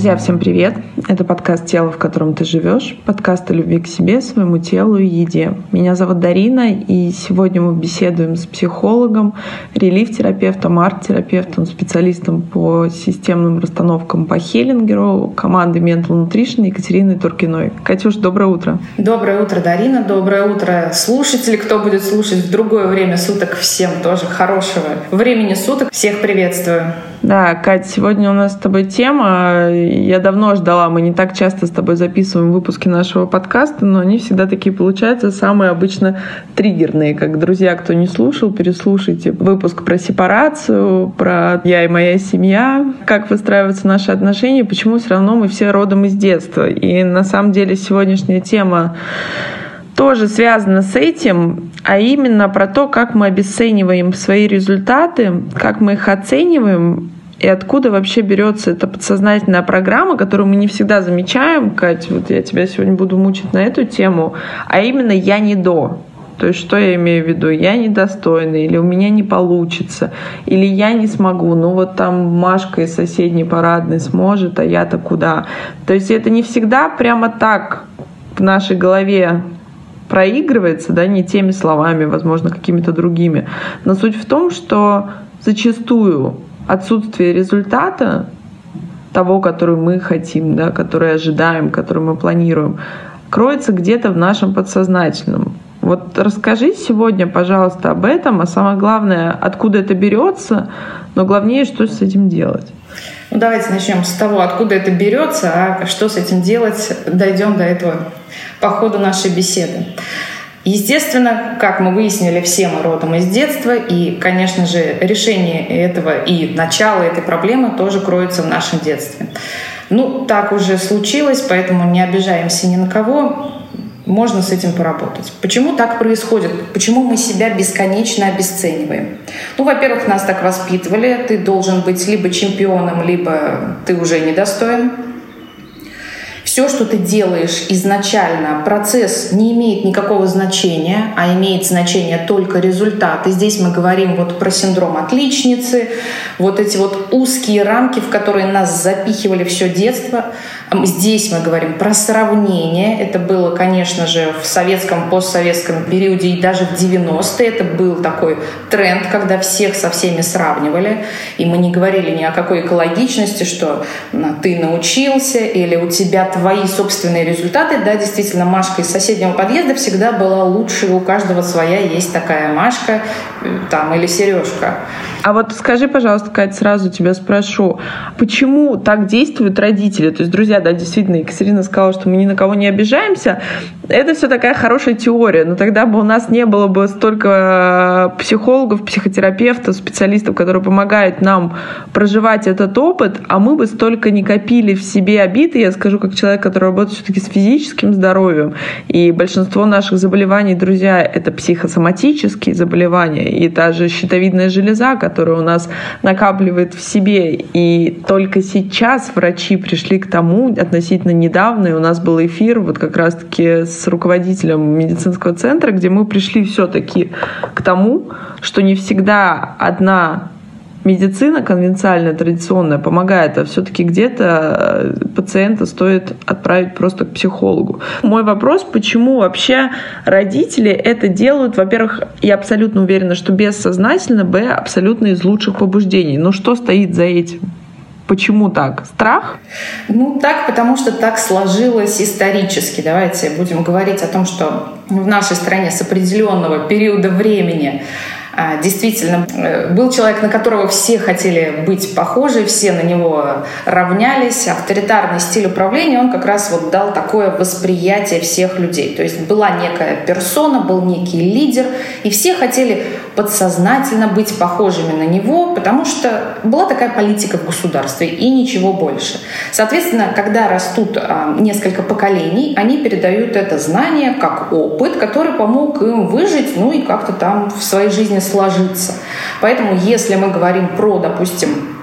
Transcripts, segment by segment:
Друзья, всем привет! Это подкаст «Тело, в котором ты живешь», подкаст о любви к себе, своему телу и еде. Меня зовут Дарина, и сегодня мы беседуем с психологом, релиф-терапевтом, арт-терапевтом, специалистом по системным расстановкам по Хеллингеру, команды Mental Nutrition Екатериной Туркиной. Катюш, доброе утро! Доброе утро, Дарина! Доброе утро, слушатели! Кто будет слушать в другое время суток, всем тоже хорошего времени суток. Всех приветствую! Да, Кать, сегодня у нас с тобой тема. Я давно ждала, мы не так часто с тобой записываем выпуски нашего подкаста, но они всегда такие получаются самые обычно триггерные. Как, друзья, кто не слушал, переслушайте выпуск про сепарацию, про я и моя семья, как выстраиваются наши отношения, почему все равно мы все родом из детства. И на самом деле сегодняшняя тема тоже связано с этим, а именно про то, как мы обесцениваем свои результаты, как мы их оцениваем, и откуда вообще берется эта подсознательная программа, которую мы не всегда замечаем, Кать, вот я тебя сегодня буду мучить на эту тему, а именно «я не до». То есть что я имею в виду? Я недостойна, или у меня не получится, или я не смогу. Ну вот там Машка из соседней парадной сможет, а я-то куда? То есть это не всегда прямо так в нашей голове проигрывается, да, не теми словами, возможно, какими-то другими. Но суть в том, что зачастую отсутствие результата того, который мы хотим, да, который ожидаем, который мы планируем, кроется где-то в нашем подсознательном. Вот расскажи сегодня, пожалуйста, об этом, а самое главное, откуда это берется, но главнее, что с этим делать. Ну, давайте начнем с того, откуда это берется, а что с этим делать, дойдем до этого по ходу нашей беседы. Естественно, как мы выяснили, все мы родом из детства, и, конечно же, решение этого и начало этой проблемы тоже кроется в нашем детстве. Ну, так уже случилось, поэтому не обижаемся ни на кого можно с этим поработать. Почему так происходит? Почему мы себя бесконечно обесцениваем? Ну, во-первых, нас так воспитывали. Ты должен быть либо чемпионом, либо ты уже недостоин. Все, что ты делаешь изначально, процесс не имеет никакого значения, а имеет значение только результат. И здесь мы говорим вот про синдром отличницы, вот эти вот узкие рамки, в которые нас запихивали все детство — Здесь мы говорим про сравнение. Это было, конечно же, в советском, постсоветском периоде и даже в 90-е. Это был такой тренд, когда всех со всеми сравнивали. И мы не говорили ни о какой экологичности, что ты научился или у тебя твои собственные результаты. Да, действительно, Машка из соседнего подъезда всегда была лучше. У каждого своя есть такая Машка э, там, или Сережка. А вот скажи, пожалуйста, Кать, сразу тебя спрошу, почему так действуют родители? То есть, друзья, да, действительно, Екатерина сказала, что мы ни на кого не обижаемся. Это все такая хорошая теория, но тогда бы у нас не было бы столько психологов, психотерапевтов, специалистов, которые помогают нам проживать этот опыт, а мы бы столько не копили в себе обиды. Я скажу, как человек, который работает все-таки с физическим здоровьем, и большинство наших заболеваний, друзья, это психосоматические заболевания, и та же щитовидная железа, которая у нас накапливает в себе. И только сейчас врачи пришли к тому, относительно недавно, и у нас был эфир вот как раз-таки с руководителем медицинского центра, где мы пришли все-таки к тому, что не всегда одна медицина конвенциальная, традиционная помогает, а все-таки где-то э, пациента стоит отправить просто к психологу. Мой вопрос, почему вообще родители это делают, во-первых, я абсолютно уверена, что бессознательно, б, абсолютно из лучших побуждений. Но что стоит за этим? Почему так? Страх? Ну, так, потому что так сложилось исторически. Давайте будем говорить о том, что в нашей стране с определенного периода времени действительно, э, был человек, на которого все хотели быть похожи, все на него равнялись. Авторитарный стиль управления, он как раз вот дал такое восприятие всех людей. То есть была некая персона, был некий лидер, и все хотели подсознательно быть похожими на него, потому что была такая политика в государстве и ничего больше. Соответственно, когда растут а, несколько поколений, они передают это знание как опыт, который помог им выжить, ну и как-то там в своей жизни сложиться. Поэтому если мы говорим про, допустим,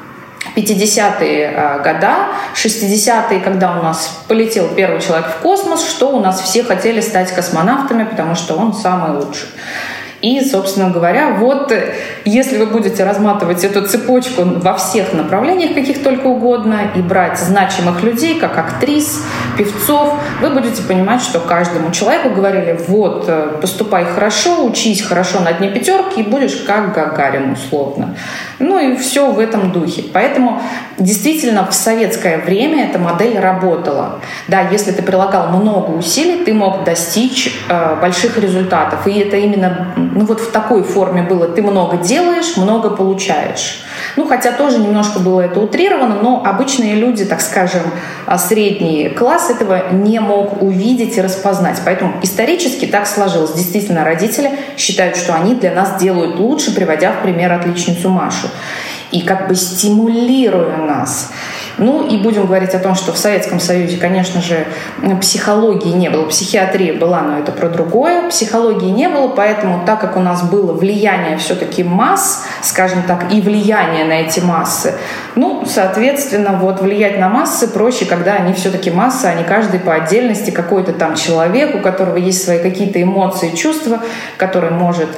50-е а, года, 60-е, когда у нас полетел первый человек в космос, что у нас все хотели стать космонавтами, потому что он самый лучший. И, собственно говоря, вот э, если вы будете разматывать эту цепочку во всех направлениях, каких только угодно, и брать значимых людей, как актрис, певцов, вы будете понимать, что каждому человеку говорили, вот, э, поступай хорошо, учись хорошо на дне пятерки, и будешь как Гагарин условно. Ну и все в этом духе. Поэтому действительно в советское время эта модель работала. Да, если ты прилагал много усилий, ты мог достичь э, больших результатов. И это именно ну, вот в такой форме было. Ты много делаешь, много получаешь. Ну, хотя тоже немножко было это утрировано, но обычные люди, так скажем, а, средний класс этого не мог увидеть и распознать. Поэтому исторически так сложилось. Действительно, родители считают, что они для нас делают лучше, приводя в пример отличницу Машу. И как бы стимулируя нас. Ну и будем говорить о том, что в Советском Союзе, конечно же, психологии не было. Психиатрия была, но это про другое. Психологии не было, поэтому так как у нас было влияние все-таки масс, скажем так, и влияние на эти массы, ну, соответственно, вот влиять на массы проще, когда они все-таки массы, а не каждый по отдельности какой-то там человек, у которого есть свои какие-то эмоции, чувства, который может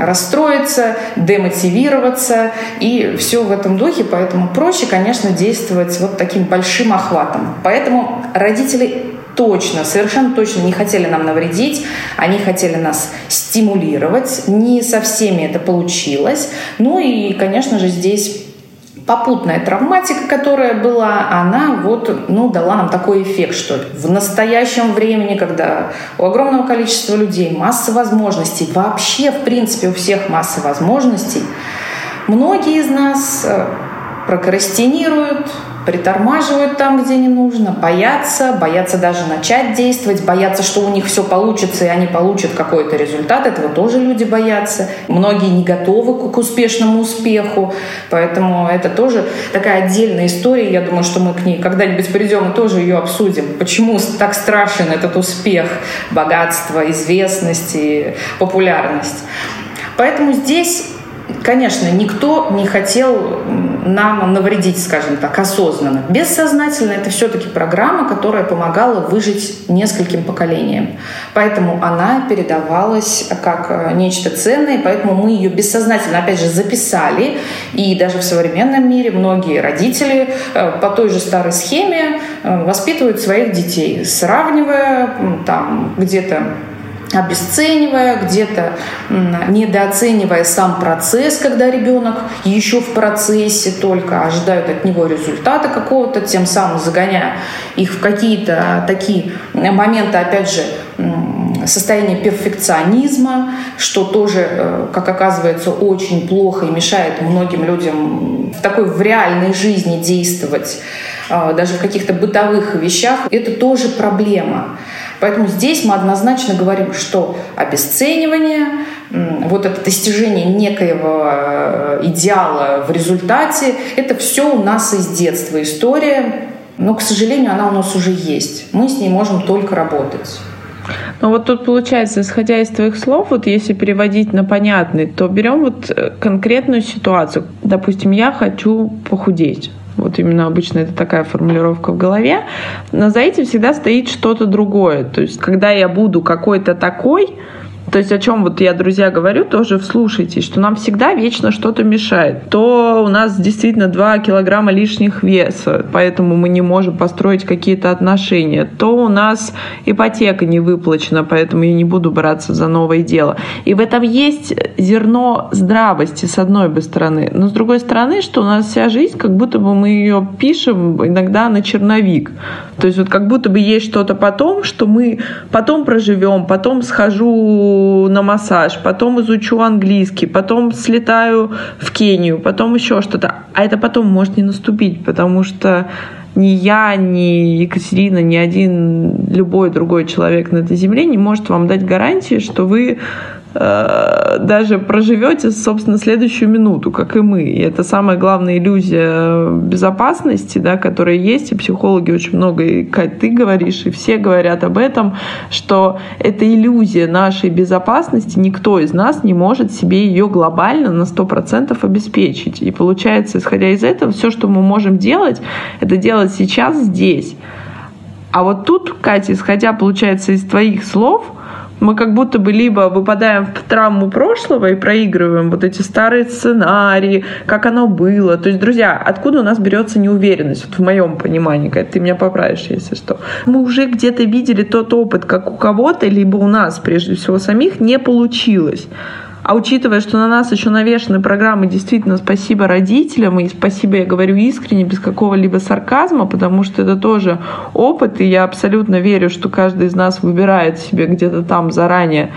расстроиться, демотивироваться и все в этом духе. Поэтому проще, конечно, действовать вот таким большим охватом. Поэтому родители точно, совершенно точно не хотели нам навредить, они хотели нас стимулировать. Не со всеми это получилось. Ну и, конечно же, здесь попутная травматика, которая была, она вот, ну, дала нам такой эффект, что в настоящем времени, когда у огромного количества людей масса возможностей, вообще, в принципе, у всех масса возможностей, многие из нас э, прокрастинируют, притормаживают там, где не нужно, боятся, боятся даже начать действовать, боятся, что у них все получится, и они получат какой-то результат. Этого тоже люди боятся. Многие не готовы к успешному успеху, поэтому это тоже такая отдельная история. Я думаю, что мы к ней когда-нибудь придем и тоже ее обсудим. Почему так страшен этот успех, богатство, известность и популярность. Поэтому здесь Конечно, никто не хотел нам навредить, скажем так, осознанно. Бессознательно это все-таки программа, которая помогала выжить нескольким поколениям. Поэтому она передавалась как э, нечто ценное, поэтому мы ее бессознательно, опять же, записали. И даже в современном мире многие родители э, по той же старой схеме э, воспитывают своих детей, сравнивая там где-то обесценивая, где-то недооценивая сам процесс, когда ребенок еще в процессе только ожидают от него результата какого-то, тем самым загоняя их в какие-то такие моменты, опять же, состояние перфекционизма, что тоже, э, как оказывается, очень плохо и мешает многим людям в такой в реальной жизни действовать, э, даже в каких-то бытовых вещах. Это тоже проблема. Поэтому здесь мы однозначно говорим, что обесценивание, вот это достижение некоего э, идеала в результате, это все у нас из детства история, но, к сожалению, она у нас уже есть. Мы с ней можем только работать. Ну вот тут получается, исходя из твоих слов, вот если переводить на понятный, то берем вот э, конкретную ситуацию. Допустим, я хочу похудеть. Вот именно обычно это такая формулировка в голове. Но за этим всегда стоит что-то другое. То есть, когда я буду какой-то такой, то есть о чем вот я, друзья, говорю, тоже вслушайтесь, что нам всегда вечно что-то мешает. То у нас действительно 2 килограмма лишних веса, поэтому мы не можем построить какие-то отношения. То у нас ипотека не выплачена, поэтому я не буду браться за новое дело. И в этом есть зерно здравости, с одной бы стороны. Но с другой стороны, что у нас вся жизнь, как будто бы мы ее пишем иногда на черновик. То есть вот как будто бы есть что-то потом, что мы потом проживем, потом схожу на массаж, потом изучу английский, потом слетаю в Кению, потом еще что-то. А это потом может не наступить, потому что ни я, ни Екатерина, ни один любой другой человек на этой земле не может вам дать гарантии, что вы даже проживете, собственно, следующую минуту, как и мы. И это самая главная иллюзия безопасности, да, которая есть, и психологи очень много, и Кать, ты говоришь, и все говорят об этом, что это иллюзия нашей безопасности, никто из нас не может себе ее глобально на 100% обеспечить. И получается, исходя из этого, все, что мы можем делать, это делать сейчас здесь. А вот тут, Катя, исходя, получается, из твоих слов – мы как будто бы либо выпадаем в травму прошлого и проигрываем вот эти старые сценарии, как оно было. То есть, друзья, откуда у нас берется неуверенность? Вот в моем понимании, когда ты меня поправишь, если что. Мы уже где-то видели тот опыт, как у кого-то, либо у нас, прежде всего, самих, не получилось. А учитывая, что на нас еще навешаны программы, действительно, спасибо родителям, и спасибо, я говорю искренне, без какого-либо сарказма, потому что это тоже опыт, и я абсолютно верю, что каждый из нас выбирает себе где-то там заранее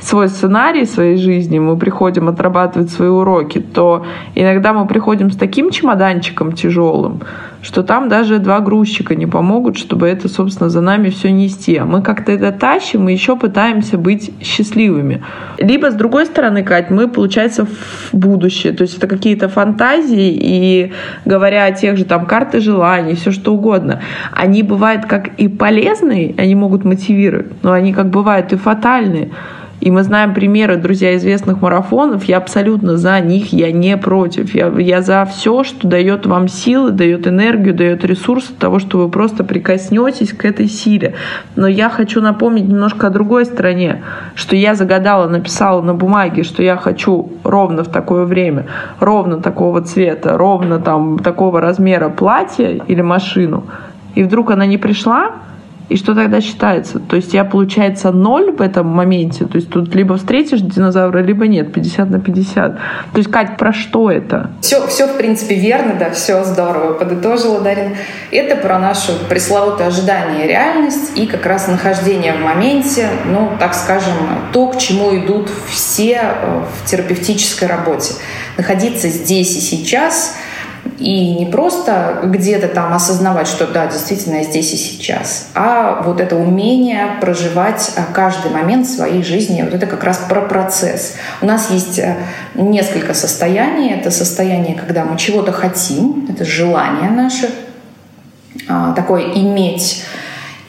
свой сценарий своей жизни, мы приходим отрабатывать свои уроки, то иногда мы приходим с таким чемоданчиком тяжелым, что там даже два грузчика не помогут, чтобы это, собственно, за нами все нести. А мы как-то это тащим и еще пытаемся быть счастливыми. Либо, с другой стороны, Кать, мы, получается, в будущее. То есть это какие-то фантазии, и говоря о тех же там карты желаний, все что угодно, они бывают как и полезные, они могут мотивировать, но они как бывают и фатальные. И мы знаем примеры, друзья, известных марафонов. Я абсолютно за них, я не против. Я, я за все, что дает вам силы, дает энергию, дает ресурсы того, что вы просто прикоснетесь к этой силе. Но я хочу напомнить немножко о другой стороне, что я загадала, написала на бумаге, что я хочу ровно в такое время, ровно такого цвета, ровно там такого размера платье или машину. И вдруг она не пришла, и что тогда считается? То есть я, получается, ноль в этом моменте. То есть тут либо встретишь динозавра, либо нет. 50 на 50. То есть, Кать, про что это? Все, все в принципе, верно, да, все здорово подытожила Дарина. Это про нашу пресловутое ожидание и реальность и как раз нахождение в моменте, ну, так скажем, то, к чему идут все э, в терапевтической работе. Находиться здесь и сейчас — и не просто где-то там осознавать, что да, действительно я здесь и сейчас, а вот это умение проживать э, каждый момент своей жизни, вот это как раз про процесс. У нас есть э, несколько состояний. Это состояние, когда мы чего-то хотим, это желание наше, а, такое иметь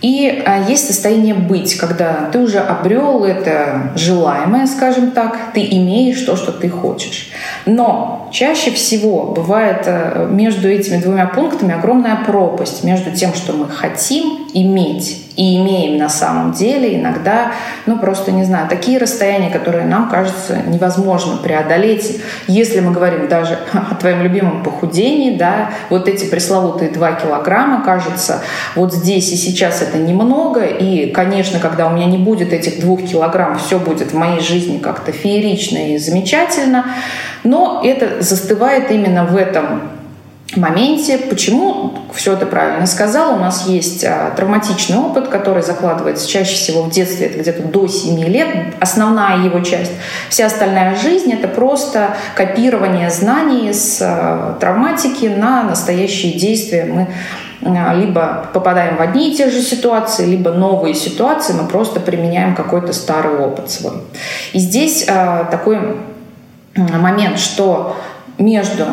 и а, есть состояние быть, когда ты уже обрел это желаемое, скажем так, ты имеешь то, что ты хочешь. Но чаще всего бывает э, между этими двумя пунктами огромная пропасть между тем, что мы хотим иметь и имеем на самом деле иногда, ну просто не знаю, такие расстояния, которые нам кажется невозможно преодолеть, если мы говорим даже о твоем любимом похудении, да, вот эти пресловутые 2 килограмма, кажется, вот здесь и сейчас это немного, и, конечно, когда у меня не будет этих двух килограмм, все будет в моей жизни как-то феерично и замечательно, но это застывает именно в этом моменте. Почему? Все это правильно сказал. У нас есть а, травматичный опыт, который закладывается чаще всего в детстве, это где-то до 7 лет, основная его часть. Вся остальная жизнь — это просто копирование знаний с а, травматики на настоящие действия. Мы а, либо попадаем в одни и те же ситуации, либо новые ситуации, мы просто применяем какой-то старый опыт свой. И здесь а, такой момент, что между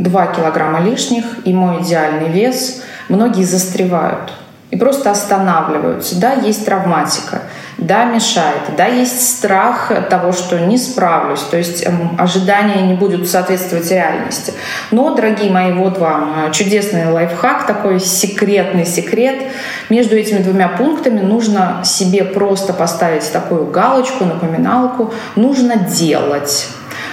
2 килограмма лишних и мой идеальный вес, многие застревают и просто останавливаются. Да, есть травматика, да, мешает, да, есть страх того, что не справлюсь, то есть эм, ожидания не будут соответствовать реальности. Но, дорогие мои, вот вам э, чудесный лайфхак, такой секретный секрет. Между этими двумя пунктами нужно себе просто поставить такую галочку, напоминалку. Нужно делать.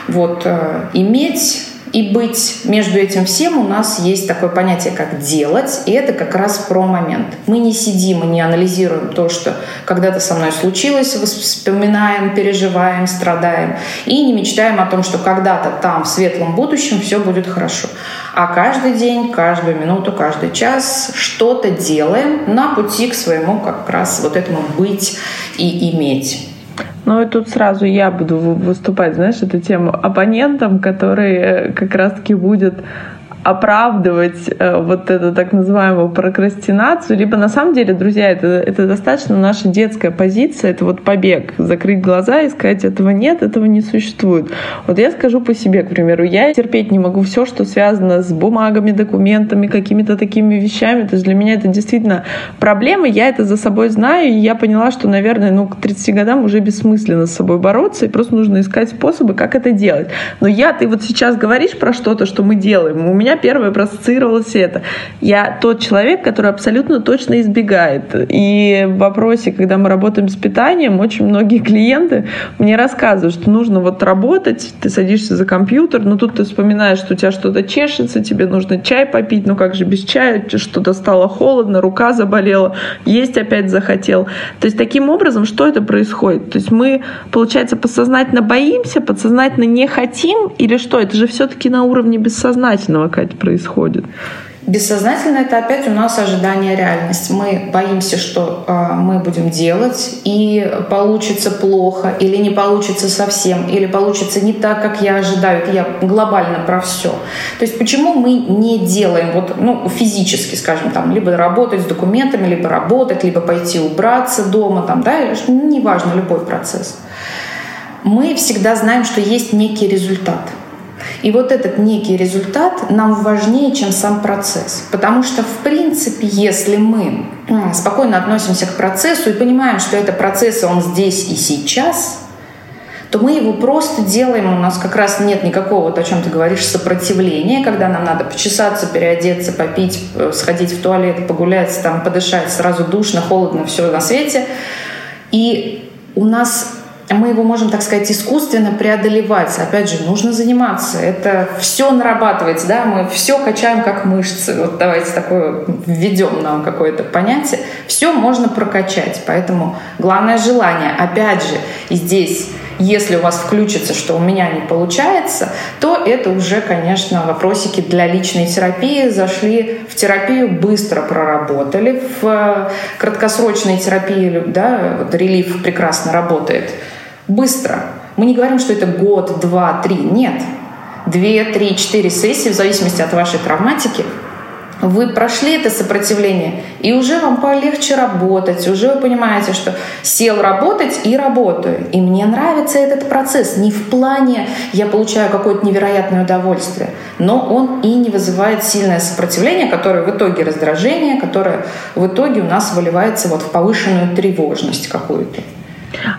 Вот, э, иметь и быть между этим всем у нас есть такое понятие, как делать, и это как раз про момент. Мы не сидим и не анализируем то, что когда-то со мной случилось, вспоминаем, переживаем, страдаем, и не мечтаем о том, что когда-то там, в светлом будущем, все будет хорошо. А каждый день, каждую минуту, каждый час что-то делаем на пути к своему как раз вот этому быть и иметь. Ну и тут сразу я буду выступать, знаешь, эту тему оппонентом, который э, как раз-таки будет оправдывать э, вот эту так называемую прокрастинацию, либо на самом деле, друзья, это, это достаточно наша детская позиция, это вот побег, закрыть глаза и сказать, этого нет, этого не существует. Вот я скажу по себе, к примеру, я терпеть не могу все, что связано с бумагами, документами, какими-то такими вещами, то есть для меня это действительно проблема, я это за собой знаю, и я поняла, что, наверное, ну, к 30 годам уже бессмысленно с собой бороться, и просто нужно искать способы, как это делать. Но я, ты вот сейчас говоришь про что-то, что мы делаем, у меня первое проассоциировалось это. Я тот человек, который абсолютно точно избегает. И в вопросе, когда мы работаем с питанием, очень многие клиенты мне рассказывают, что нужно вот работать, ты садишься за компьютер, но тут ты вспоминаешь, что у тебя что-то чешется, тебе нужно чай попить, ну как же без чая, что-то стало холодно, рука заболела, есть опять захотел. То есть таким образом, что это происходит? То есть мы, получается, подсознательно боимся, подсознательно не хотим или что? Это же все-таки на уровне бессознательного, Катя, происходит. Бессознательно это опять у нас ожидание реальности. Мы боимся, что э, мы будем делать, и получится плохо, или не получится совсем, или получится не так, как я ожидаю. Это я глобально про все. То есть почему мы не делаем вот, ну, физически, скажем, там, либо работать с документами, либо работать, либо пойти убраться дома, там, да, неважно, любой процесс. Мы всегда знаем, что есть некий результат – и вот этот некий результат нам важнее, чем сам процесс. Потому что, в принципе, если мы спокойно относимся к процессу и понимаем, что это процесс, он здесь и сейчас, то мы его просто делаем, у нас как раз нет никакого, вот о чем ты говоришь, сопротивления, когда нам надо почесаться, переодеться, попить, э, сходить в туалет, погулять, там, подышать, сразу душно, холодно, все на свете. И у нас мы его можем, так сказать, искусственно преодолевать. Опять же, нужно заниматься. Это все нарабатывается, да, мы все качаем как мышцы. Вот давайте такое введем нам какое-то понятие. Все можно прокачать. Поэтому главное желание. Опять же, и здесь если у вас включится, что у меня не получается, то это уже, конечно, вопросики для личной терапии. Зашли в терапию, быстро проработали. В краткосрочной терапии да, вот релиф прекрасно работает – быстро. Мы не говорим, что это год, два, три. Нет. Две, три, четыре сессии, в зависимости от вашей травматики, вы прошли это сопротивление, и уже вам полегче работать, уже вы понимаете, что сел работать и работаю. И мне нравится этот процесс. Не в плане я получаю какое-то невероятное удовольствие, но он и не вызывает сильное сопротивление, которое в итоге раздражение, которое в итоге у нас выливается вот в повышенную тревожность какую-то.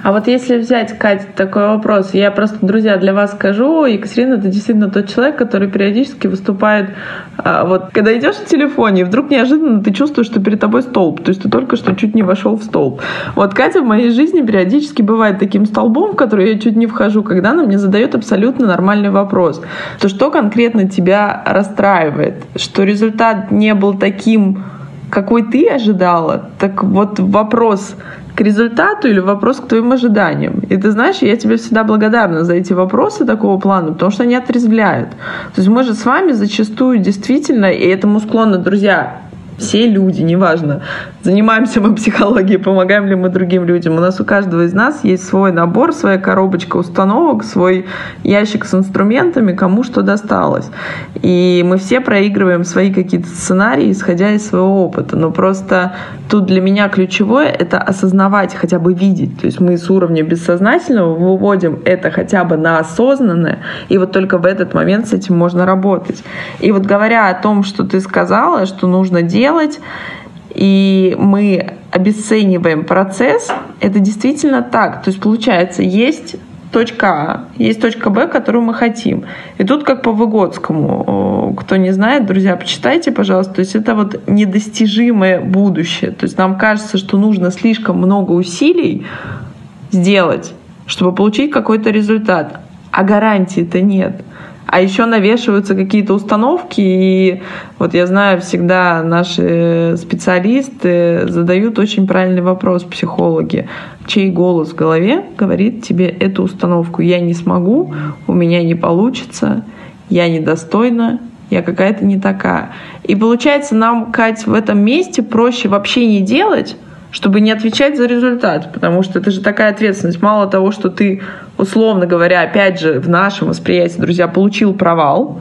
А вот если взять, Катя, такой вопрос, я просто, друзья, для вас скажу, Екатерина, это действительно тот человек, который периодически выступает, а, вот, когда идешь в телефоне, вдруг неожиданно ты чувствуешь, что перед тобой столб, то есть ты только что чуть не вошел в столб. Вот Катя в моей жизни периодически бывает таким столбом, в который я чуть не вхожу, когда она мне задает абсолютно нормальный вопрос. То что конкретно тебя расстраивает? Что результат не был таким, какой ты ожидала? Так вот вопрос результату или вопрос к твоим ожиданиям. И ты знаешь, я тебе всегда благодарна за эти вопросы такого плана, потому что они отрезвляют. То есть мы же с вами зачастую действительно, и этому склонны друзья, все люди, неважно, занимаемся мы психологией, помогаем ли мы другим людям. У нас у каждого из нас есть свой набор, своя коробочка установок, свой ящик с инструментами, кому что досталось. И мы все проигрываем свои какие-то сценарии, исходя из своего опыта. Но просто тут для меня ключевое — это осознавать, хотя бы видеть. То есть мы с уровня бессознательного выводим это хотя бы на осознанное, и вот только в этот момент с этим можно работать. И вот говоря о том, что ты сказала, что нужно делать, и мы обесцениваем процесс, это действительно так. То есть получается, есть точка А, есть точка Б, которую мы хотим. И тут как по Выгодскому, кто не знает, друзья, почитайте, пожалуйста. То есть это вот недостижимое будущее. То есть нам кажется, что нужно слишком много усилий сделать, чтобы получить какой-то результат. А гарантии-то нет а еще навешиваются какие-то установки, и вот я знаю, всегда наши специалисты задают очень правильный вопрос, психологи, чей голос в голове говорит тебе эту установку, я не смогу, у меня не получится, я недостойна, я какая-то не такая. И получается, нам, Кать, в этом месте проще вообще не делать, чтобы не отвечать за результат, потому что это же такая ответственность. Мало того, что ты, условно говоря, опять же, в нашем восприятии, друзья, получил провал,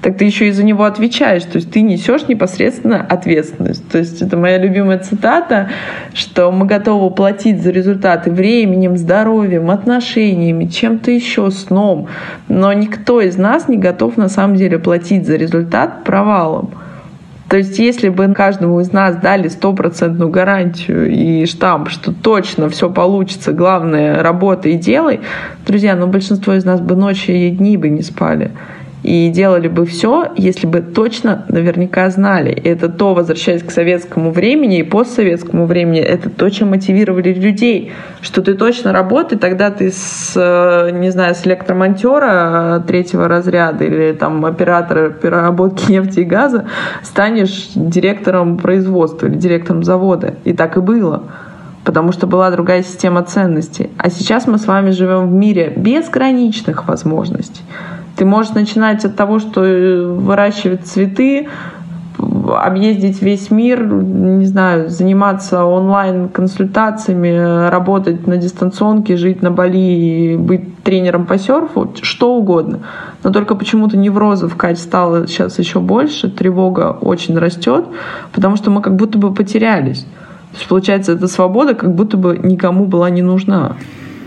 так ты еще и за него отвечаешь. То есть ты несешь непосредственно ответственность. То есть это моя любимая цитата, что мы готовы платить за результаты временем, здоровьем, отношениями, чем-то еще, сном. Но никто из нас не готов на самом деле платить за результат провалом. То есть, если бы каждому из нас дали стопроцентную гарантию и штамп, что точно все получится, главное, работай и делай, друзья, ну большинство из нас бы ночи и дни бы не спали. И делали бы все, если бы точно наверняка знали. И это то, возвращаясь к советскому времени и постсоветскому времени, это то, чем мотивировали людей, что ты точно работай, тогда ты с, э, не знаю, с электромонтера третьего разряда или там оператора переработки нефти и газа станешь директором производства или директором завода. И так и было потому что была другая система ценностей. А сейчас мы с вами живем в мире безграничных возможностей. Ты можешь начинать от того, что э, выращивать цветы, объездить весь мир, не знаю, заниматься онлайн-консультациями, работать на дистанционке, жить на Бали, быть тренером по серфу, что угодно. Но только почему-то неврозов, Кать, стало сейчас еще больше, тревога очень растет, потому что мы как будто бы потерялись. То есть, получается, эта свобода как будто бы никому была не нужна.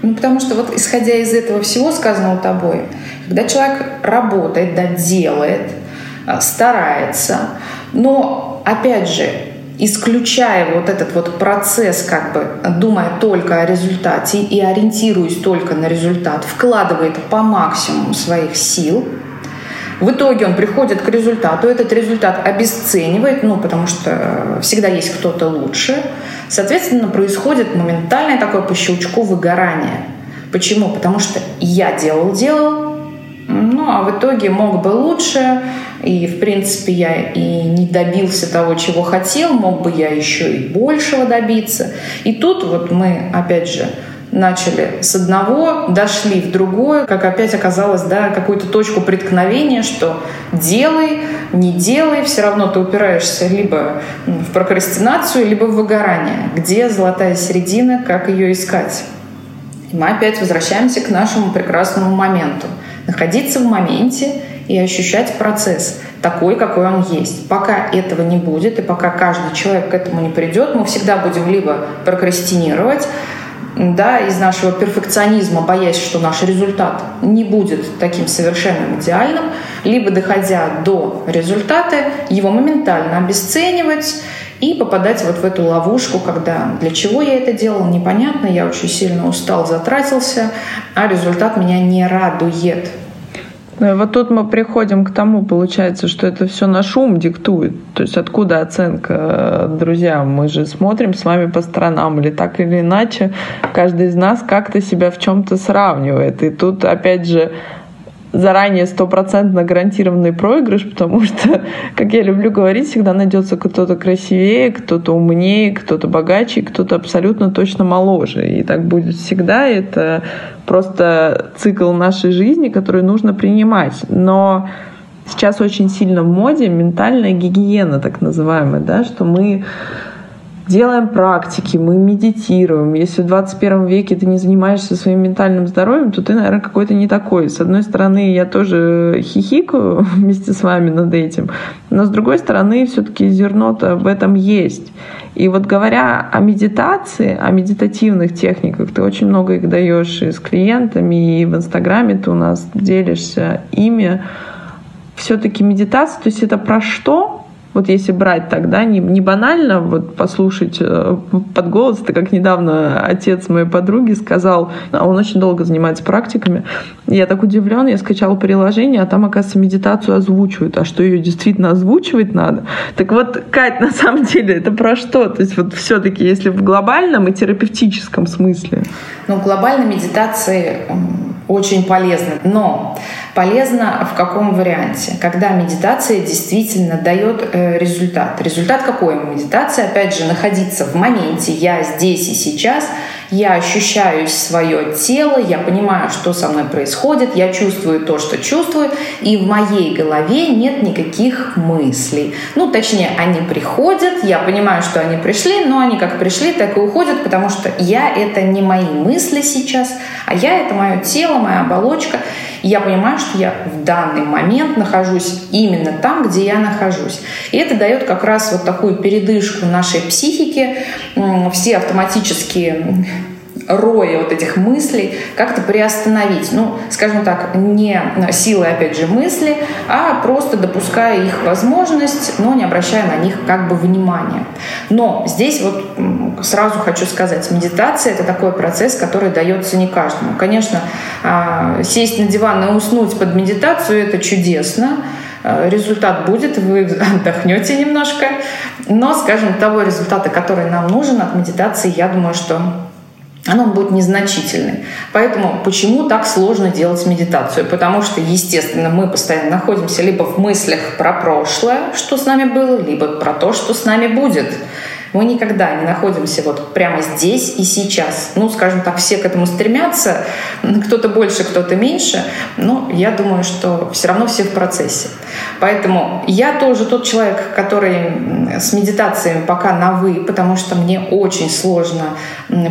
Ну, потому что вот исходя из этого всего сказанного тобой, когда человек работает, да, делает, а, старается, но, опять же, исключая вот этот вот процесс, как бы думая только о результате и ориентируясь только на результат, вкладывает по максимуму своих сил – в итоге он приходит к результату, этот результат обесценивает, ну, потому что э, всегда есть кто-то лучше. Соответственно, происходит моментальное такое по щелчку выгорание. Почему? Потому что я делал-делал, ну, а в итоге мог бы лучше, и, в принципе, я и не добился того, чего хотел, мог бы я еще и большего добиться. И тут вот мы, опять же, начали с одного, дошли в другое, как опять оказалось, да, какую-то точку преткновения, что делай, не делай, все равно ты упираешься либо в прокрастинацию, либо в выгорание. Где золотая середина, как ее искать? И мы опять возвращаемся к нашему прекрасному моменту. Находиться в моменте и ощущать процесс такой, какой он есть. Пока этого не будет, и пока каждый человек к этому не придет, мы всегда будем либо прокрастинировать, да, из нашего перфекционизма, боясь, что наш результат не будет таким совершенным идеальным, либо доходя до результата, его моментально обесценивать и попадать вот в эту ловушку, когда для чего я это делал, непонятно, я очень сильно устал, затратился, а результат меня не радует. Ну вот тут мы приходим к тому, получается, что это все наш ум диктует. То есть откуда оценка, друзья? Мы же смотрим с вами по сторонам, или так или иначе, каждый из нас как-то себя в чем-то сравнивает. И тут, опять же, заранее стопроцентно гарантированный проигрыш, потому что, как я люблю говорить, всегда найдется кто-то красивее, кто-то умнее, кто-то богаче, кто-то абсолютно точно моложе. И так будет всегда. Это просто цикл нашей жизни, который нужно принимать. Но сейчас очень сильно в моде ментальная гигиена, так называемая, да, что мы делаем практики, мы медитируем. Если в 21 веке ты не занимаешься своим ментальным здоровьем, то ты, наверное, какой-то не такой. С одной стороны, я тоже хихикаю вместе с вами над этим, но с другой стороны, все-таки зерно-то в этом есть. И вот говоря о медитации, о медитативных техниках, ты очень много их даешь и с клиентами, и в Инстаграме ты у нас делишься ими. Все-таки медитация, то есть это про что? Вот если брать тогда, не, не банально вот послушать э, под голос, это как недавно отец моей подруги сказал, а он очень долго занимается практиками. Я так удивлен, я скачала приложение, а там, оказывается, медитацию озвучивают. А что ее действительно озвучивать надо? Так вот, Кать, на самом деле, это про что? То есть вот все-таки, если в глобальном и терапевтическом смысле? Ну, глобальной медитации очень полезно. Но полезно в каком варианте? Когда медитация действительно дает э, результат. Результат какой медитация? Опять же, находиться в моменте, я здесь и сейчас – я ощущаю свое тело, я понимаю, что со мной происходит, я чувствую то, что чувствую, и в моей голове нет никаких мыслей. Ну, точнее, они приходят, я понимаю, что они пришли, но они как пришли, так и уходят, потому что я — это не мои мысли сейчас, а я — это мое тело, моя оболочка. И я понимаю, что я в данный момент нахожусь именно там, где я нахожусь. И это дает как раз вот такую передышку нашей психике. Все автоматические роя вот этих мыслей как-то приостановить. Ну, скажем так, не силой, опять же, мысли, а просто допуская их возможность, но не обращая на них как бы внимания. Но здесь вот сразу хочу сказать, медитация — это такой процесс, который дается не каждому. Конечно, а, сесть на диван и уснуть под медитацию — это чудесно, Э, результат будет, вы отдохнете немножко, но, скажем, того результата, который нам нужен от медитации, я думаю, что оно будет незначительный. Поэтому почему так сложно делать медитацию? Потому что, естественно, мы постоянно находимся либо в мыслях про прошлое, что с нами было, либо про то, что с нами будет. Мы никогда не находимся вот прямо здесь и сейчас. Ну, скажем так, все к этому стремятся, кто-то больше, кто-то меньше, но я думаю, что все равно все в процессе. Поэтому я тоже тот человек, который с медитациями пока на «вы», потому что мне очень сложно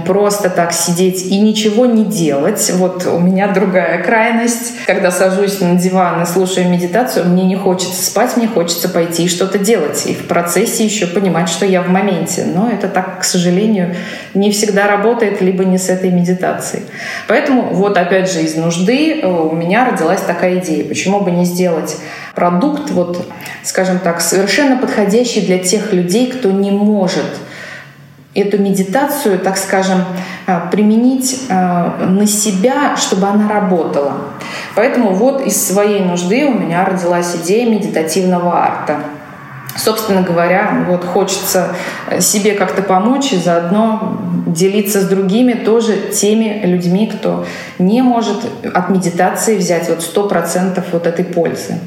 просто так сидеть и ничего не делать. Вот у меня другая крайность. Когда сажусь на диван и слушаю медитацию, мне не хочется спать, мне хочется пойти и что-то делать. И в процессе еще понимать, что я в моменте моменте. Но это так, к сожалению, не всегда работает, либо не с этой медитацией. Поэтому вот опять же из нужды э, у меня родилась такая идея. Почему бы не сделать продукт, вот, скажем так, совершенно подходящий для тех людей, кто не может эту медитацию, так скажем, э, применить э, на себя, чтобы она работала. Поэтому вот из своей нужды у меня родилась идея медитативного арта – собственно говоря, вот хочется себе как-то помочь и заодно делиться с другими тоже теми людьми, кто не может от медитации взять вот сто процентов вот этой пользы.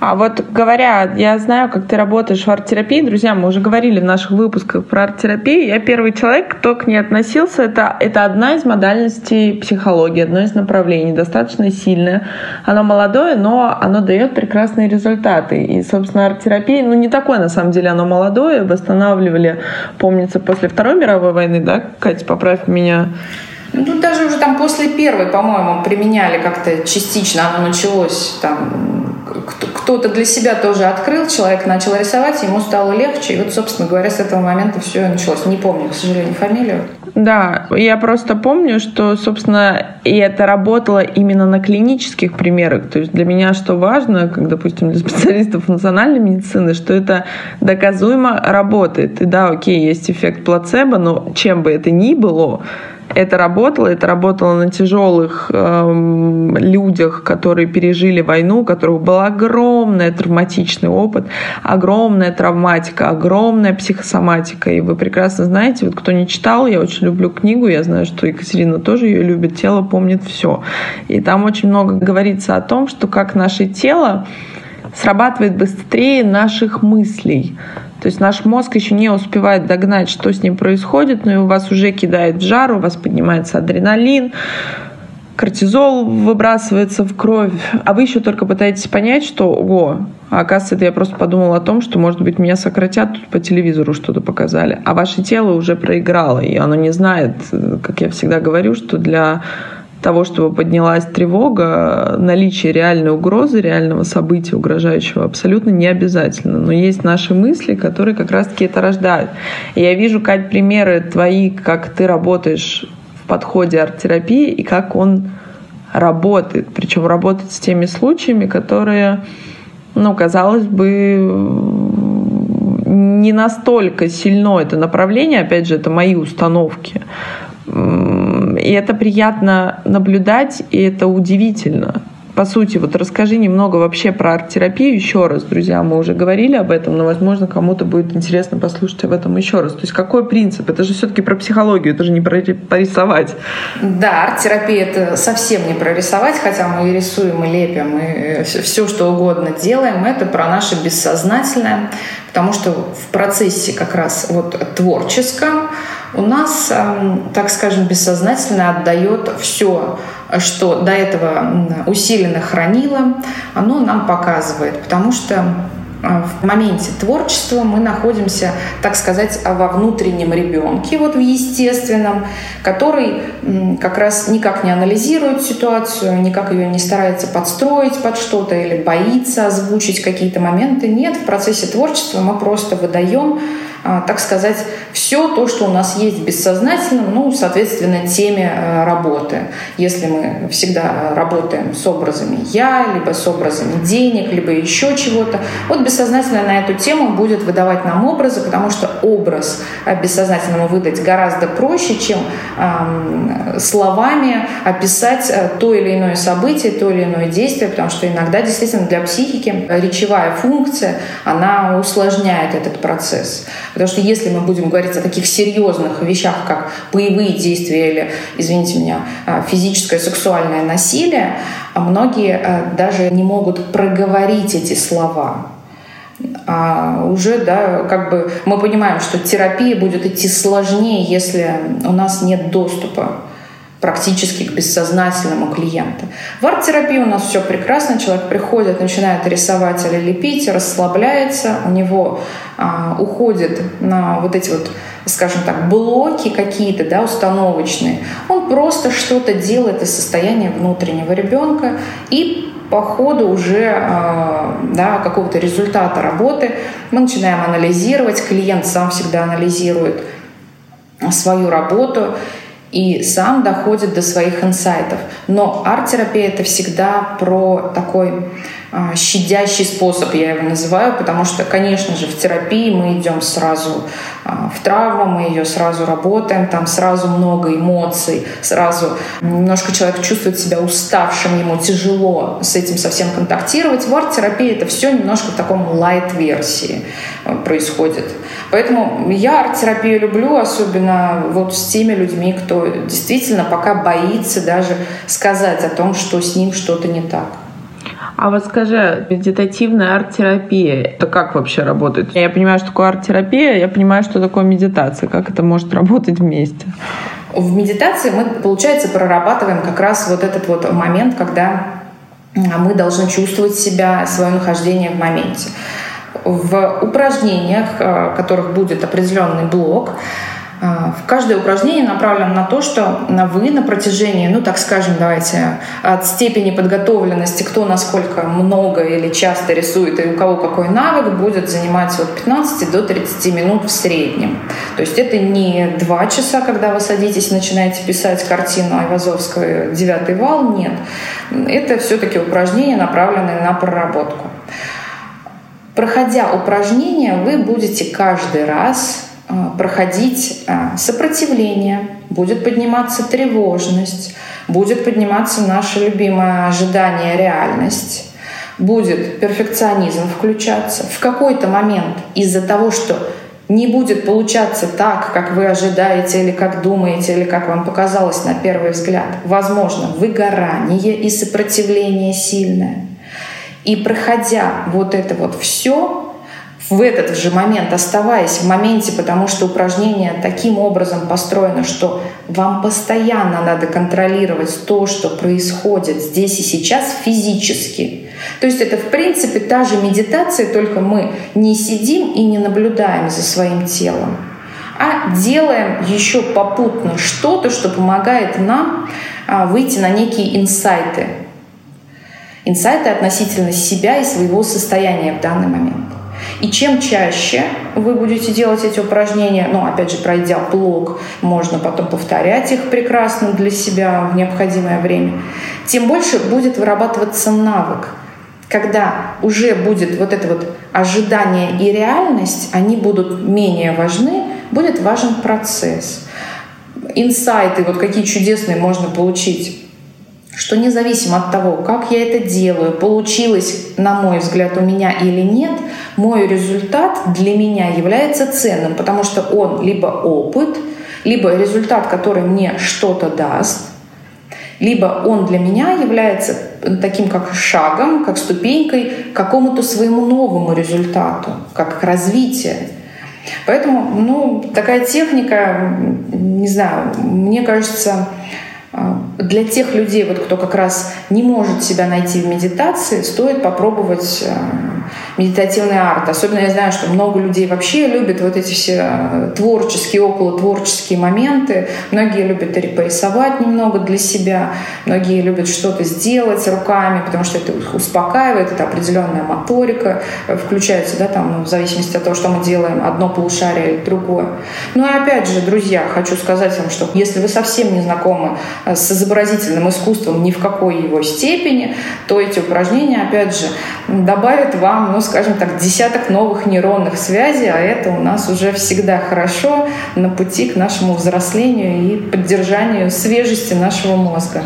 А вот говоря, я знаю, как ты работаешь в арт-терапии, друзья, мы уже говорили в наших выпусках про арт-терапию, я первый человек, кто к ней относился, это, это одна из модальностей психологии, одно из направлений, достаточно сильное. Оно молодое, но оно дает прекрасные результаты. И, собственно, арт-терапия, ну, не такое, на самом деле, оно молодое, восстанавливали, помнится, после Второй мировой войны, да, Катя, поправь меня, ну, даже уже там после первой, по-моему, применяли как-то частично, оно началось там кто-то для себя тоже открыл, человек начал рисовать, ему стало легче. И вот, собственно говоря, с этого момента все началось. Не помню, к сожалению, фамилию. Да, я просто помню, что, собственно, и это работало именно на клинических примерах. То есть для меня что важно, как, допустим, для специалистов национальной медицины, что это доказуемо работает. И да, окей, есть эффект плацебо, но чем бы это ни было, это работало, это работало на тяжелых э, людях, которые пережили войну, у которых был огромный травматичный опыт, огромная травматика, огромная психосоматика. И вы прекрасно знаете, вот кто не читал, я очень люблю книгу, я знаю, что Екатерина тоже ее любит, тело помнит все. И там очень много говорится о том, что как наше тело срабатывает быстрее наших мыслей. То есть наш мозг еще не успевает догнать, что с ним происходит, но и у вас уже кидает в жар, у вас поднимается адреналин, кортизол выбрасывается в кровь, а вы еще только пытаетесь понять, что, ого, а оказывается, это я просто подумала о том, что, может быть, меня сократят, тут по телевизору что-то показали, а ваше тело уже проиграло, и оно не знает, как я всегда говорю, что для того, чтобы поднялась тревога, наличие реальной угрозы, реального события угрожающего абсолютно не обязательно. Но есть наши мысли, которые как раз-таки это рождают. И я вижу, Кать, примеры твои, как ты работаешь в подходе арт-терапии и как он работает. Причем работает с теми случаями, которые, ну, казалось бы, не настолько сильно это направление, опять же, это мои установки, и это приятно наблюдать, и это удивительно. По сути, вот расскажи немного вообще про арт-терапию еще раз, друзья. Мы уже говорили об этом, но, возможно, кому-то будет интересно послушать об этом еще раз. То есть какой принцип? Это же все-таки про психологию, это же не про порисовать. Да, арт-терапия — это совсем не про рисовать, хотя мы и рисуем, и лепим, и все, что угодно делаем. Это про наше бессознательное, потому что в процессе как раз вот творческом у нас, так скажем, бессознательно отдает все, что до этого усиленно хранило, оно нам показывает, потому что в моменте творчества мы находимся, так сказать, во внутреннем ребенке, вот в естественном, который как раз никак не анализирует ситуацию, никак ее не старается подстроить под что-то или боится озвучить какие-то моменты. Нет, в процессе творчества мы просто выдаем а, так сказать, все то, что у нас есть бессознательном, ну, соответственно, теме э, работы. Если мы всегда работаем с образами «я», либо с образами денег, либо еще чего-то, вот бессознательно на эту тему будет выдавать нам образы, потому что образ бессознательному выдать гораздо проще, чем э, словами описать э, то или иное событие, то или иное действие, потому что иногда действительно для психики речевая функция, она усложняет этот процесс. Потому что если мы будем говорить о таких серьезных вещах, как боевые действия или, извините меня, а, физическое сексуальное насилие, многие а, даже не могут проговорить эти слова. А уже, да, как бы мы понимаем, что терапия будет идти сложнее, если у нас нет доступа практически к бессознательному клиенту. В арт-терапии у нас все прекрасно. Человек приходит, начинает рисовать или лепить, расслабляется, у него а, уходит на вот эти вот скажем так, блоки какие-то, да, установочные. Он просто что-то делает из состояния внутреннего ребенка и по ходу уже э, да, какого-то результата работы мы начинаем анализировать, клиент сам всегда анализирует свою работу и сам доходит до своих инсайтов. Но арт-терапия — это всегда про такой щадящий способ, я его называю, потому что, конечно же, в терапии мы идем сразу а, в травму, мы ее сразу работаем, там сразу много эмоций, сразу немножко человек чувствует себя уставшим, ему тяжело с этим совсем контактировать. В арт-терапии это все немножко в таком лайт-версии а, происходит. Поэтому я арт-терапию люблю, особенно вот с теми людьми, кто действительно пока боится даже сказать о том, что с ним что-то не так. А вот скажи, медитативная арт-терапия, это как вообще работает? Я понимаю, что такое арт-терапия, я понимаю, что такое медитация, как это может работать вместе? В медитации мы, получается, прорабатываем как раз вот этот вот момент, когда мы должны чувствовать себя, свое нахождение в моменте. В упражнениях, в которых будет определенный блок, а, в каждое упражнение направлено на то, что вы на протяжении, ну так скажем, давайте, от степени подготовленности, кто насколько много или часто рисует и у кого какой навык, будет занимать от 15 до 30 минут в среднем. То есть это не два часа, когда вы садитесь и начинаете писать картину Айвазовского «Девятый вал», нет. Это все-таки упражнения, направленные на проработку. Проходя упражнения, вы будете каждый раз а, проходить а, сопротивление, будет подниматься тревожность, будет подниматься наше любимое ожидание, реальность, будет перфекционизм включаться. В какой-то момент из-за того, что не будет получаться так, как вы ожидаете или как думаете, или как вам показалось на первый взгляд, возможно, выгорание и сопротивление сильное. И проходя вот это вот все, в этот же момент, оставаясь в моменте, потому что упражнение таким образом построено, что вам постоянно надо контролировать то, что происходит здесь и сейчас физически. То есть это, в принципе, та же медитация, только мы не сидим и не наблюдаем за своим телом, а делаем еще попутно что-то, что помогает нам а, выйти на некие инсайты. Инсайты относительно себя и своего состояния в данный момент. И чем чаще вы будете делать эти упражнения, ну, опять же, пройдя блок, можно потом повторять их прекрасно для себя в необходимое время, тем больше будет вырабатываться навык, когда уже будет вот это вот ожидание и реальность, они будут менее важны, будет важен процесс. Инсайты, вот какие чудесные можно получить что независимо от того, как я это делаю, получилось, на мой взгляд, у меня или нет, мой результат для меня является ценным, потому что он либо опыт, либо результат, который мне что-то даст, либо он для меня является таким как шагом, как ступенькой к какому-то своему новому результату, как развитие. Поэтому ну, такая техника, не знаю, мне кажется, для тех людей, вот, кто как раз не может себя найти в медитации, стоит попробовать а, медитативный арт. Особенно я знаю, что много людей вообще любят вот эти все э, творческие, около творческие моменты. Многие любят и порисовать немного для себя, многие любят что-то сделать руками, потому что это успокаивает, это определенная моторика э, включается, да, там, ну, в зависимости от того, что мы делаем, одно полушарие или другое. Ну и опять же, друзья, хочу сказать вам, что если вы совсем не знакомы э, с изобразительным искусством ни в какой его степени, то эти упражнения, опять же, добавят вам, ну, скажем так, десяток новых нейронных связей, а это у нас уже всегда хорошо на пути к нашему взрослению и поддержанию свежести нашего мозга.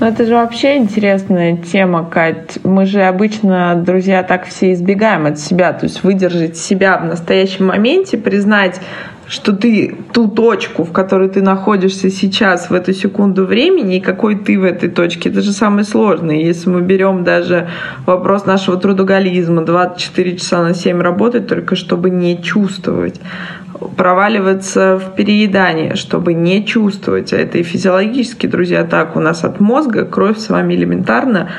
Ну, это же вообще интересная тема, Кать. Мы же обычно, друзья, так все избегаем от себя. То есть выдержать себя в настоящем моменте, признать, что ты ту точку, в которой ты находишься сейчас в эту секунду времени, и какой ты в этой точке, это же самое сложное. Если мы берем даже вопрос нашего трудоголизма, 24 часа на 7 работать только чтобы не чувствовать проваливаться в переедание, чтобы не чувствовать. А это и физиологически, друзья, так у нас от мозга кровь с вами элементарно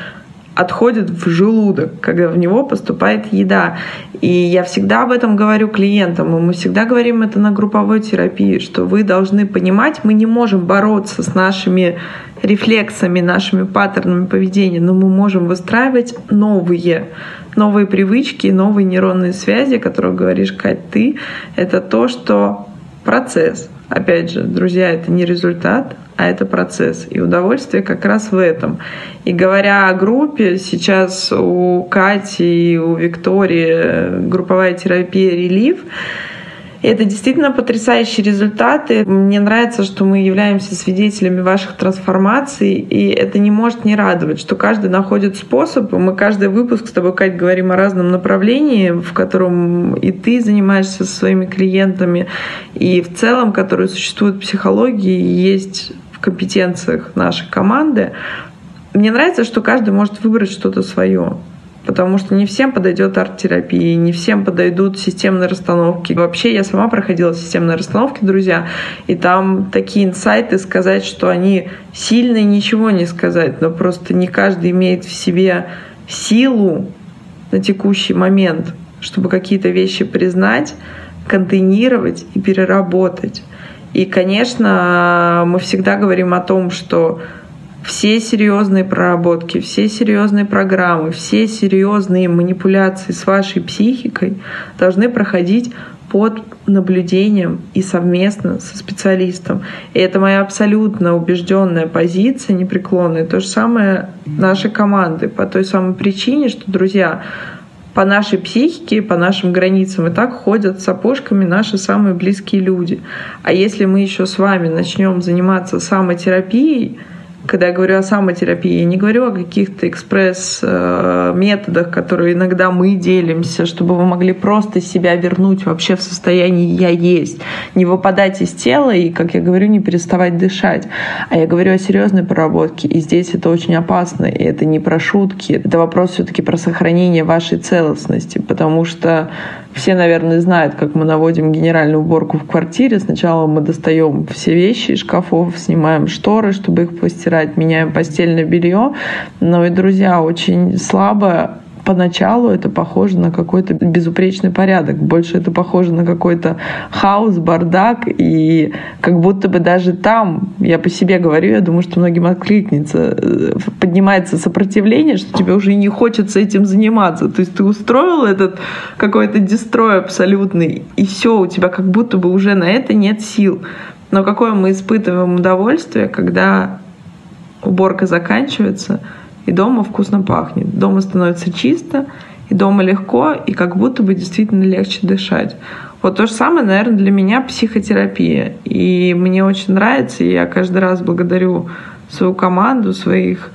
отходит в желудок, когда в него поступает еда. И я всегда об этом говорю клиентам, и мы всегда говорим это на групповой терапии, что вы должны понимать, мы не можем бороться с нашими рефлексами, нашими паттернами поведения, но мы можем выстраивать новые, новые привычки, новые нейронные связи, о которых говоришь, Кать, ты. Это то, что процесс. Опять же, друзья, это не результат, а это процесс. И удовольствие как раз в этом. И говоря о группе, сейчас у Кати и у Виктории групповая терапия «Релив», это действительно потрясающие результаты. Мне нравится, что мы являемся свидетелями ваших трансформаций, и это не может не радовать, что каждый находит способ. Мы каждый выпуск с тобой, Кать, говорим о разном направлении, в котором и ты занимаешься со своими клиентами, и в целом, который существует в психологии, есть компетенциях нашей команды. Мне нравится, что каждый может выбрать что-то свое потому что не всем подойдет арт-терапия, не всем подойдут системные расстановки. Вообще, я сама проходила системные расстановки, друзья, и там такие инсайты сказать, что они сильные, ничего не сказать, но просто не каждый имеет в себе силу на текущий момент, чтобы какие-то вещи признать, контейнировать и переработать. И, конечно, мы всегда говорим о том, что все серьезные проработки, все серьезные программы, все серьезные манипуляции с вашей психикой должны проходить под наблюдением и совместно со специалистом. И это моя абсолютно убежденная позиция, непреклонная. То же самое нашей команды по той самой причине, что, друзья, по нашей психике, по нашим границам и так ходят сапожками наши самые близкие люди. А если мы еще с вами начнем заниматься самотерапией, когда я говорю о самотерапии, я не говорю о каких-то экспресс-методах, которые иногда мы делимся, чтобы вы могли просто себя вернуть вообще в состояние «я есть», не выпадать из тела и, как я говорю, не переставать дышать. А я говорю о серьезной проработке, и здесь это очень опасно, и это не про шутки, это вопрос все-таки про сохранение вашей целостности, потому что все, наверное, знают, как мы наводим генеральную уборку в квартире. Сначала мы достаем все вещи из шкафов, снимаем шторы, чтобы их постирать, меняем постельное белье. Но и, друзья, очень слабо поначалу это похоже на какой-то безупречный порядок. Больше это похоже на какой-то хаос, бардак. И как будто бы даже там, я по себе говорю, я думаю, что многим откликнется, э, поднимается сопротивление, что тебе уже не хочется этим заниматься. То есть ты устроил этот какой-то дестрой абсолютный, и все, у тебя как будто бы уже на это нет сил. Но какое мы испытываем удовольствие, когда уборка заканчивается — и дома вкусно пахнет. Дома становится чисто, и дома легко, и как будто бы действительно легче дышать. Вот то же самое, наверное, для меня психотерапия. И мне очень нравится, и я каждый раз благодарю свою команду, своих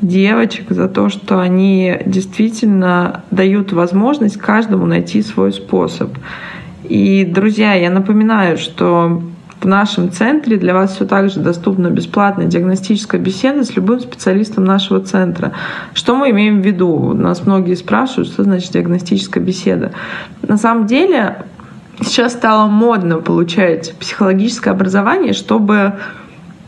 девочек за то, что они действительно дают возможность каждому найти свой способ. И, друзья, я напоминаю, что в нашем центре для вас все так же доступна бесплатная диагностическая беседа с любым специалистом нашего центра. Что мы имеем в виду? Нас многие спрашивают, что значит диагностическая беседа. На самом деле сейчас стало модно получать психологическое образование, чтобы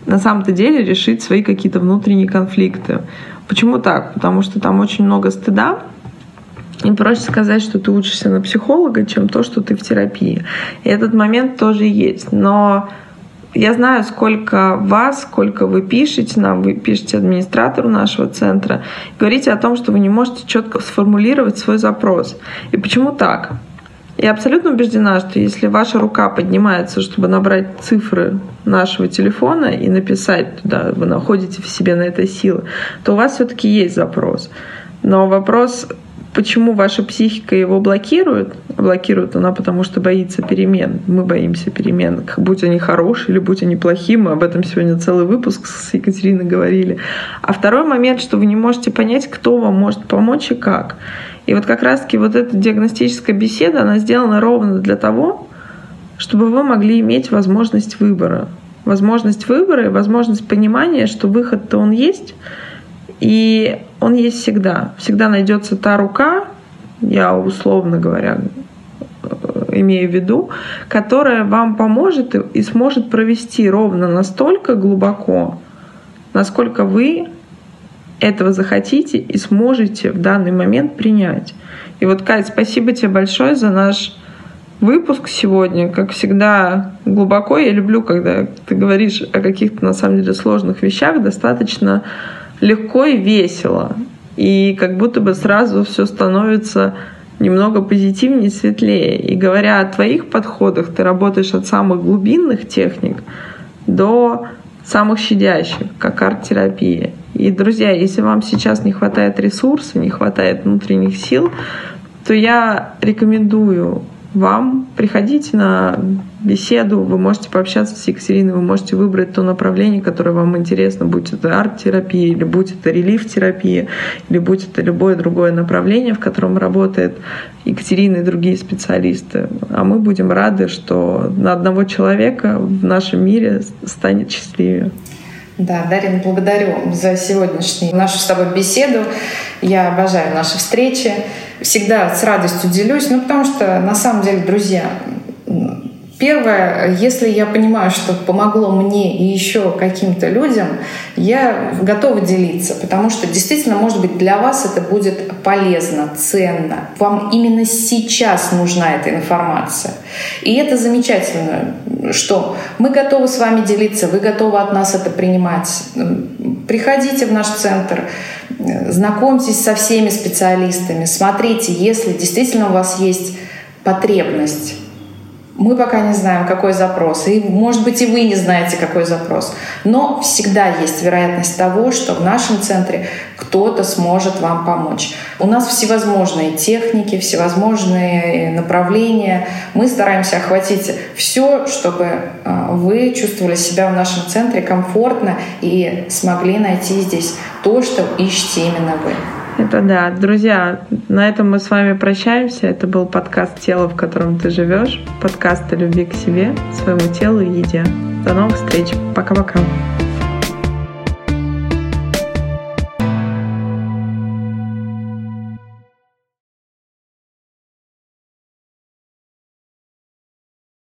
на самом-то деле решить свои какие-то внутренние конфликты. Почему так? Потому что там очень много стыда, И проще сказать, что ты учишься на психолога, чем то, что ты в терапии. И этот момент тоже есть. Но я знаю, сколько вас, сколько вы пишете нам, вы пишете администратору нашего центра, говорите о том, что вы не можете четко сформулировать свой запрос. И почему так? Я абсолютно убеждена, что если ваша рука поднимается, чтобы набрать цифры нашего телефона и написать туда, вы находите в себе на это силы, то у вас все-таки есть запрос. Но вопрос Почему ваша психика его блокирует? Блокирует она, потому что боится перемен. Мы боимся перемен. Будь они хорошие или будь они плохие. Мы об этом сегодня целый выпуск с Екатериной говорили. А второй момент, что вы не можете понять, кто вам может помочь и как. И вот как раз-таки вот эта диагностическая беседа, она сделана ровно для того, чтобы вы могли иметь возможность выбора. Возможность выбора и возможность понимания, что выход-то он есть, и он есть всегда. Всегда найдется та рука, я условно говоря э, имею в виду, которая вам поможет и сможет провести ровно настолько глубоко, насколько вы этого захотите и сможете в данный момент принять. И вот, Кать, спасибо тебе большое за наш выпуск сегодня. Как всегда, глубоко. Я люблю, когда ты говоришь о каких-то, на самом деле, сложных вещах, достаточно легко и весело. И как будто бы сразу все становится немного позитивнее, светлее. И говоря о твоих подходах, ты работаешь от самых глубинных техник до самых щадящих, как арт-терапия. И, друзья, если вам сейчас не хватает ресурса, не хватает внутренних сил, то я рекомендую вам приходите на беседу, вы можете пообщаться с Екатериной, вы можете выбрать то направление, которое вам интересно, будь это арт-терапия, или будь это релиф-терапия, или будь это любое другое направление, в котором работает Екатерина и другие специалисты. А мы будем рады, что на одного человека в нашем мире станет счастливее. Да, Дарин, благодарю за сегодняшнюю нашу с тобой беседу. Я обожаю наши встречи. Всегда с радостью делюсь, ну потому что на самом деле, друзья, Первое, если я понимаю, что помогло мне и еще каким-то людям, я готова делиться, потому что действительно, может быть, для вас это будет полезно, ценно. Вам именно сейчас нужна эта информация. И это замечательно, что мы готовы с вами делиться, вы готовы от нас это принимать. Приходите в наш центр, знакомьтесь со всеми специалистами, смотрите, если действительно у вас есть потребность мы пока не знаем, какой запрос. И, может быть, и вы не знаете, какой запрос. Но всегда есть вероятность того, что в нашем центре кто-то сможет вам помочь. У нас всевозможные техники, всевозможные направления. Мы стараемся охватить все, чтобы а, вы чувствовали себя в нашем центре комфортно и смогли найти здесь то, что ищете именно вы. Это да. Друзья, на этом мы с вами прощаемся. Это был подкаст «Тело, в котором ты живешь». Подкаст о любви к себе, своему телу и еде. До новых встреч. Пока-пока.